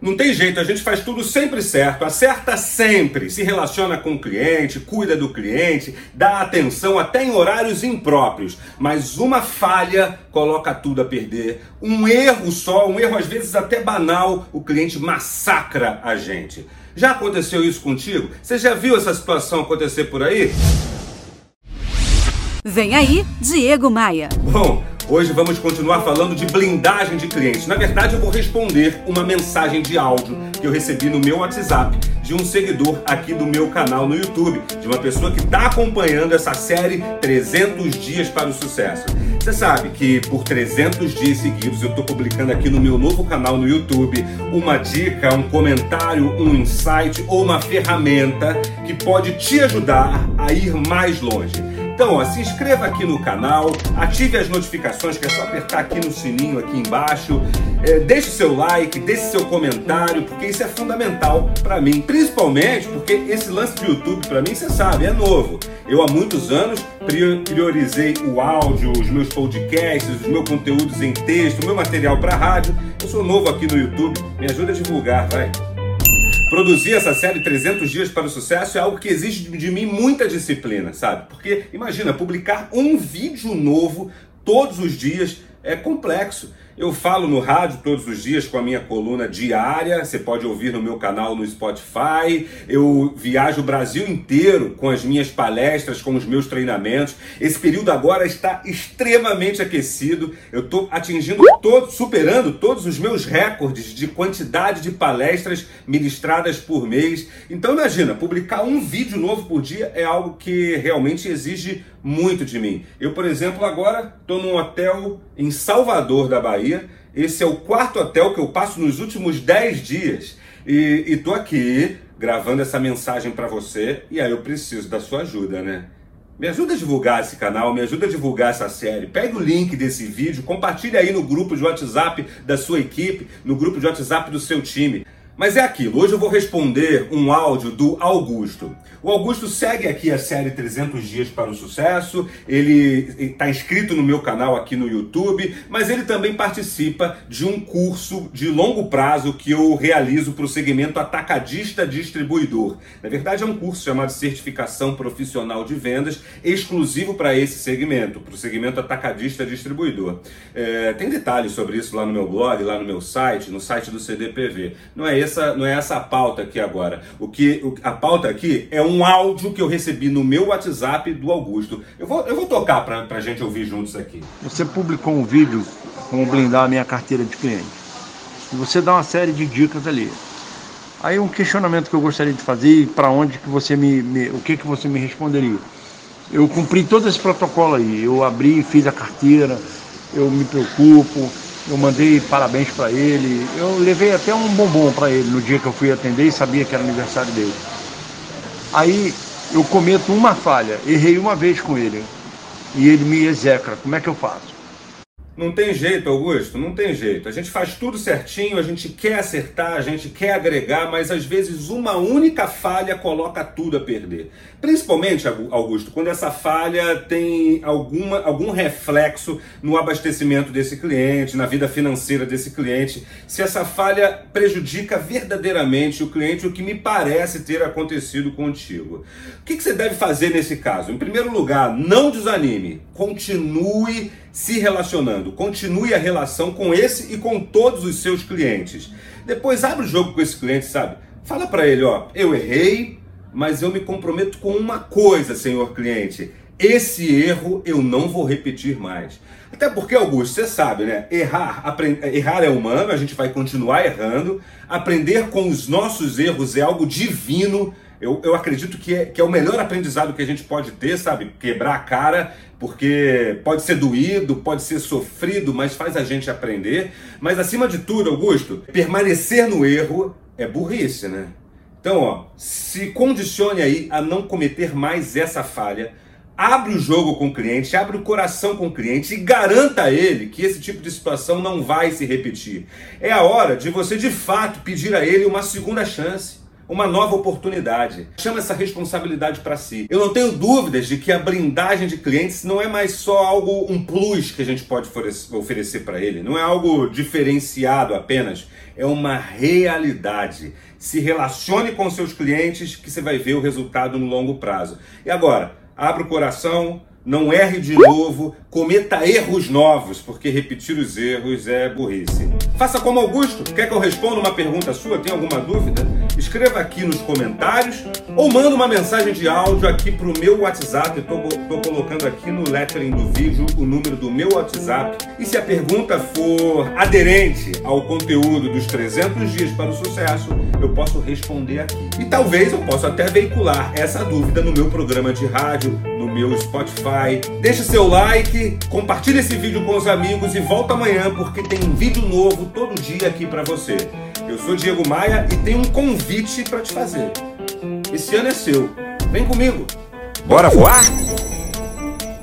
Não tem jeito, a gente faz tudo sempre certo, acerta sempre, se relaciona com o cliente, cuida do cliente, dá atenção até em horários impróprios. Mas uma falha coloca tudo a perder. Um erro só, um erro às vezes até banal, o cliente massacra a gente. Já aconteceu isso contigo? Você já viu essa situação acontecer por aí? Vem aí, Diego Maia. Bom, Hoje vamos continuar falando de blindagem de clientes. Na verdade, eu vou responder uma mensagem de áudio que eu recebi no meu WhatsApp de um seguidor aqui do meu canal no YouTube, de uma pessoa que está acompanhando essa série 300 Dias para o Sucesso. Você sabe que por 300 dias seguidos eu estou publicando aqui no meu novo canal no YouTube uma dica, um comentário, um insight ou uma ferramenta que pode te ajudar a ir mais longe. Então, ó, se inscreva aqui no canal, ative as notificações, que é só apertar aqui no sininho aqui embaixo. É, deixe seu like, deixe seu comentário, porque isso é fundamental para mim. Principalmente porque esse lance de YouTube, para mim, você sabe, é novo. Eu há muitos anos priorizei o áudio, os meus podcasts, os meus conteúdos em texto, o meu material para rádio. Eu sou novo aqui no YouTube, me ajuda a divulgar, vai. Produzir essa série 300 dias para o sucesso é algo que exige de mim muita disciplina, sabe? Porque imagina, publicar um vídeo novo todos os dias é complexo. Eu falo no rádio todos os dias com a minha coluna diária, você pode ouvir no meu canal no Spotify. Eu viajo o Brasil inteiro com as minhas palestras, com os meus treinamentos. Esse período agora está extremamente aquecido. Eu estou atingindo, superando todos os meus recordes de quantidade de palestras ministradas por mês. Então imagina, publicar um vídeo novo por dia é algo que realmente exige muito de mim. Eu, por exemplo, agora estou num hotel em Salvador da Bahia. Esse é o quarto hotel que eu passo nos últimos 10 dias. E estou aqui gravando essa mensagem para você e aí eu preciso da sua ajuda, né? Me ajuda a divulgar esse canal, me ajuda a divulgar essa série. Pega o link desse vídeo, compartilhe aí no grupo de WhatsApp da sua equipe, no grupo de WhatsApp do seu time. Mas é aquilo, hoje eu vou responder um áudio do Augusto. O Augusto segue aqui a série 300 Dias para o Sucesso, ele está inscrito no meu canal aqui no YouTube, mas ele também participa de um curso de longo prazo que eu realizo para o segmento atacadista distribuidor. Na verdade, é um curso chamado Certificação Profissional de Vendas, exclusivo para esse segmento, para o segmento atacadista distribuidor. É, tem detalhes sobre isso lá no meu blog, lá no meu site, no site do CDPV. Não é essa, não é essa a pauta aqui agora. O que a pauta aqui é um áudio que eu recebi no meu WhatsApp do Augusto. Eu vou, eu vou tocar para a gente ouvir juntos aqui. Você publicou um vídeo como blindar a minha carteira de cliente. E você dá uma série de dicas ali. Aí um questionamento que eu gostaria de fazer, para onde que você me, me, o que que você me responderia? Eu cumpri todo esse protocolo aí. Eu abri, fiz a carteira, eu me preocupo, eu mandei parabéns para ele. Eu levei até um bombom para ele no dia que eu fui atender e sabia que era aniversário dele. Aí eu cometo uma falha, errei uma vez com ele e ele me execra. Como é que eu faço? Não tem jeito, Augusto, não tem jeito. A gente faz tudo certinho, a gente quer acertar, a gente quer agregar, mas às vezes uma única falha coloca tudo a perder. Principalmente, Augusto, quando essa falha tem alguma, algum reflexo no abastecimento desse cliente, na vida financeira desse cliente. Se essa falha prejudica verdadeiramente o cliente, o que me parece ter acontecido contigo. O que, que você deve fazer nesse caso? Em primeiro lugar, não desanime, continue se relacionando. Continue a relação com esse e com todos os seus clientes. Depois abre o jogo com esse cliente, sabe? Fala para ele, ó, eu errei, mas eu me comprometo com uma coisa, senhor cliente. Esse erro eu não vou repetir mais. Até porque, Augusto, você sabe, né? Errar, aprend... errar é humano, a gente vai continuar errando. Aprender com os nossos erros é algo divino. Eu, eu acredito que é, que é o melhor aprendizado que a gente pode ter, sabe? Quebrar a cara porque pode ser doído, pode ser sofrido, mas faz a gente aprender. Mas acima de tudo, Augusto, permanecer no erro é burrice, né? Então, ó, se condicione aí a não cometer mais essa falha. Abre o jogo com o cliente, abre o coração com o cliente e garanta a ele que esse tipo de situação não vai se repetir. É a hora de você de fato pedir a ele uma segunda chance uma nova oportunidade. Chama essa responsabilidade para si. Eu não tenho dúvidas de que a blindagem de clientes não é mais só algo, um plus que a gente pode oferecer para ele, não é algo diferenciado apenas, é uma realidade. Se relacione com seus clientes que você vai ver o resultado no longo prazo. E agora, abra o coração, não erre de novo, cometa erros novos, porque repetir os erros é burrice. Faça como Augusto. Quer que eu responda uma pergunta sua? Tem alguma dúvida? Escreva aqui nos comentários ou manda uma mensagem de áudio aqui para o meu WhatsApp. Estou colocando aqui no lettering do vídeo o número do meu WhatsApp. E se a pergunta for aderente ao conteúdo dos 300 dias para o sucesso, eu posso responder aqui. E talvez eu possa até veicular essa dúvida no meu programa de rádio, no meu Spotify. Deixe seu like, compartilhe esse vídeo com os amigos e volta amanhã porque tem um vídeo novo todo dia aqui para você. Eu sou Diego Maia e tenho um convite para te fazer. Esse ano é seu. Vem comigo. Bora voar?